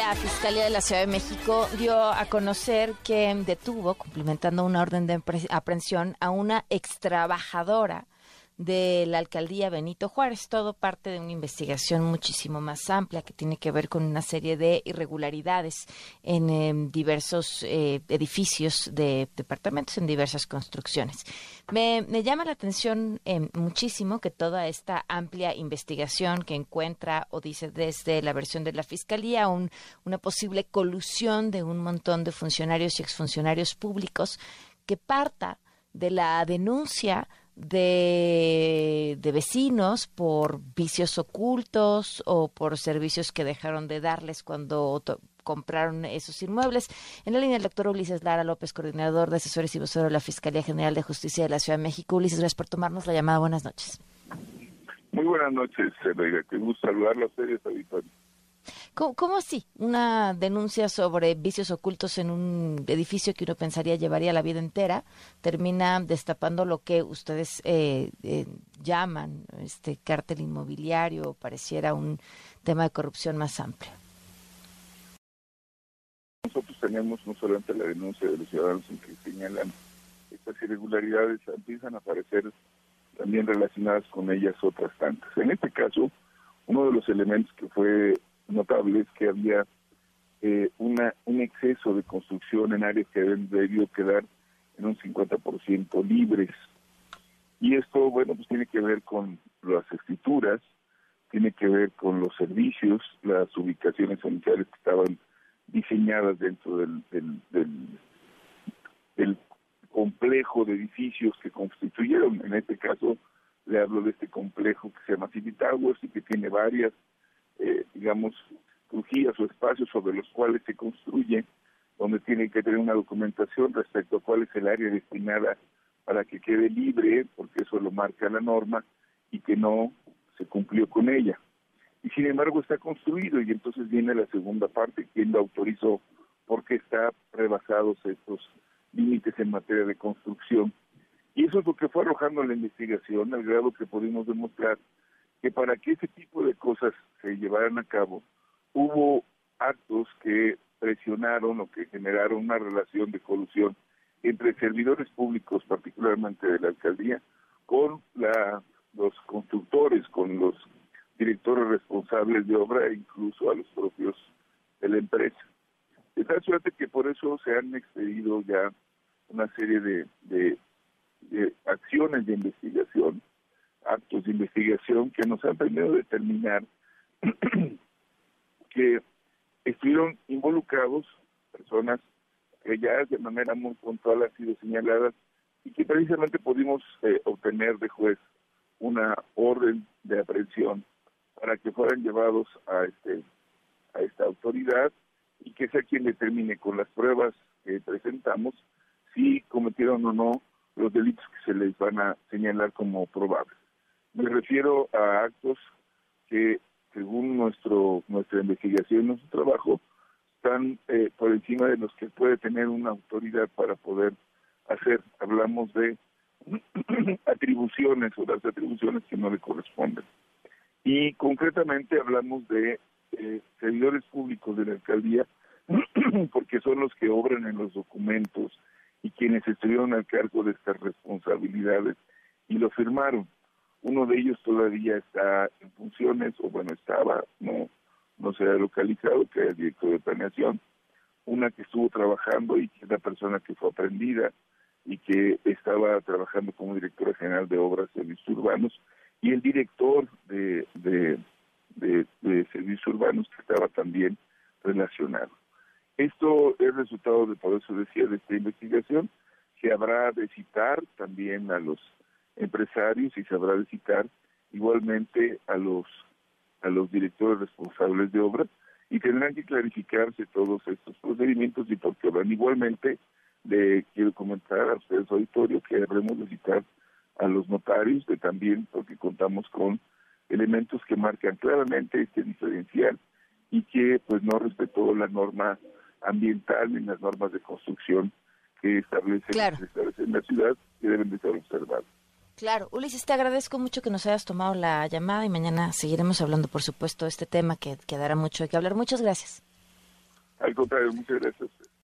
La Fiscalía de la Ciudad de México dio a conocer que detuvo, cumplimentando una orden de aprehensión, a una extrabajadora de la alcaldía Benito Juárez, todo parte de una investigación muchísimo más amplia que tiene que ver con una serie de irregularidades en em, diversos eh, edificios de departamentos, en diversas construcciones. Me, llama la atención em, muchísimo que toda esta amplia investigación que encuentra o dice desde la versión de la Fiscalía una posible colusión de un montón de funcionarios y exfuncionarios públicos que parta de la denuncia de, vecinos por vicios ocultos o por servicios que dejaron de darles cuando compraron esos inmuebles. En la línea el doctor Ulises Lara López, coordinador de asesores y vocero de la Fiscalía General de Justicia de la Ciudad de México. Ulises, gracias por tomarnos la llamada. Buenas noches. Muy buenas noches, Reina. Qué gusto saludarlo a ustedes, ¿Cómo, así? Una denuncia sobre vicios ocultos en un edificio que uno pensaría llevaría la vida entera termina destapando lo que ustedes eh, eh, llaman este cártel inmobiliario, pareciera un tema de corrupción más amplio. Nosotros tenemos no solamente la denuncia de los ciudadanos en que señalan estas irregularidades, empiezan a aparecer también relacionadas con ellas otras tantas. En este caso, uno de los elementos que fue notable es que había eh, una, un exceso de construcción en áreas que deben debió quedar en un 50% libres. Y esto, bueno, pues tiene que ver con las escrituras, tiene que ver con los servicios, las ubicaciones sanitarias que estaban diseñadas dentro del, del, del, complejo de edificios que constituyeron, en este caso le hablo de este complejo que se llama City Towers y que tiene varias eh, digamos, crujías o espacios sobre los cuales se construye, donde tiene que tener una documentación respecto a cuál es el área destinada para que quede libre, porque eso lo marca la norma, y que no se cumplió con ella. Y sin embargo está construido y entonces viene la segunda parte, quién lo autorizó, porque está rebasados estos límites en materia de construcción. Y eso es lo que fue arrojando la investigación, al grado que pudimos demostrar que para que ese tipo de cosas se llevaran a cabo, hubo actos que presionaron o que generaron una relación de colusión entre servidores públicos, particularmente de la alcaldía, con la, los constructores, con los directores responsables de obra e incluso a los propios de la empresa. De tal suerte que por eso se han expedido ya una serie de, de acciones de investigación actos de investigación que nos han permitido determinar que estuvieron involucrados personas que ya de manera muy puntual han sido señaladas y que precisamente pudimos eh, obtener de juez una orden de aprehensión para que fueran llevados a este a esta autoridad y que sea quien determine con las pruebas que presentamos si cometieron o no los delitos que se les van a señalar como probables. Me refiero a actos que, según nuestro nuestra investigación, nuestro trabajo, están eh, por encima de los que puede tener una autoridad para poder hacer. Hablamos de atribuciones o las atribuciones que no le corresponden. Y concretamente hablamos de eh, servidores públicos de la alcaldía, porque son los que obran en los documentos y quienes estuvieron al cargo de estas responsabilidades y lo firmaron. Uno de ellos todavía está en funciones, o bueno, estaba, no, no se ha localizado, que es el director de planeación. Una que estuvo trabajando y que es la persona que fue aprendida y que estaba trabajando como directora general de obras servicios urbanos, y el director de, de, de, servicios urbanos que estaba también relacionado. Esto es resultado de, por eso decía, de esta investigación, que habrá de citar también a los empresarios y de citar igualmente a los a los directores responsables de obras y tendrán que clarificarse todos estos procedimientos y porque habrán igualmente de quiero comentar a ustedes auditorio que habremos de citar a los notarios de también porque contamos con elementos que marcan claramente este diferencial y que pues no respetó la norma ambiental ni las normas de construcción que establecen, establecen la ciudad que deben de ser observadas. Claro, Ulises, te agradezco mucho que nos hayas tomado la llamada y mañana seguiremos hablando, por supuesto, de este tema que quedará mucho de que hablar. Muchas gracias. Al contrario, muchas gracias.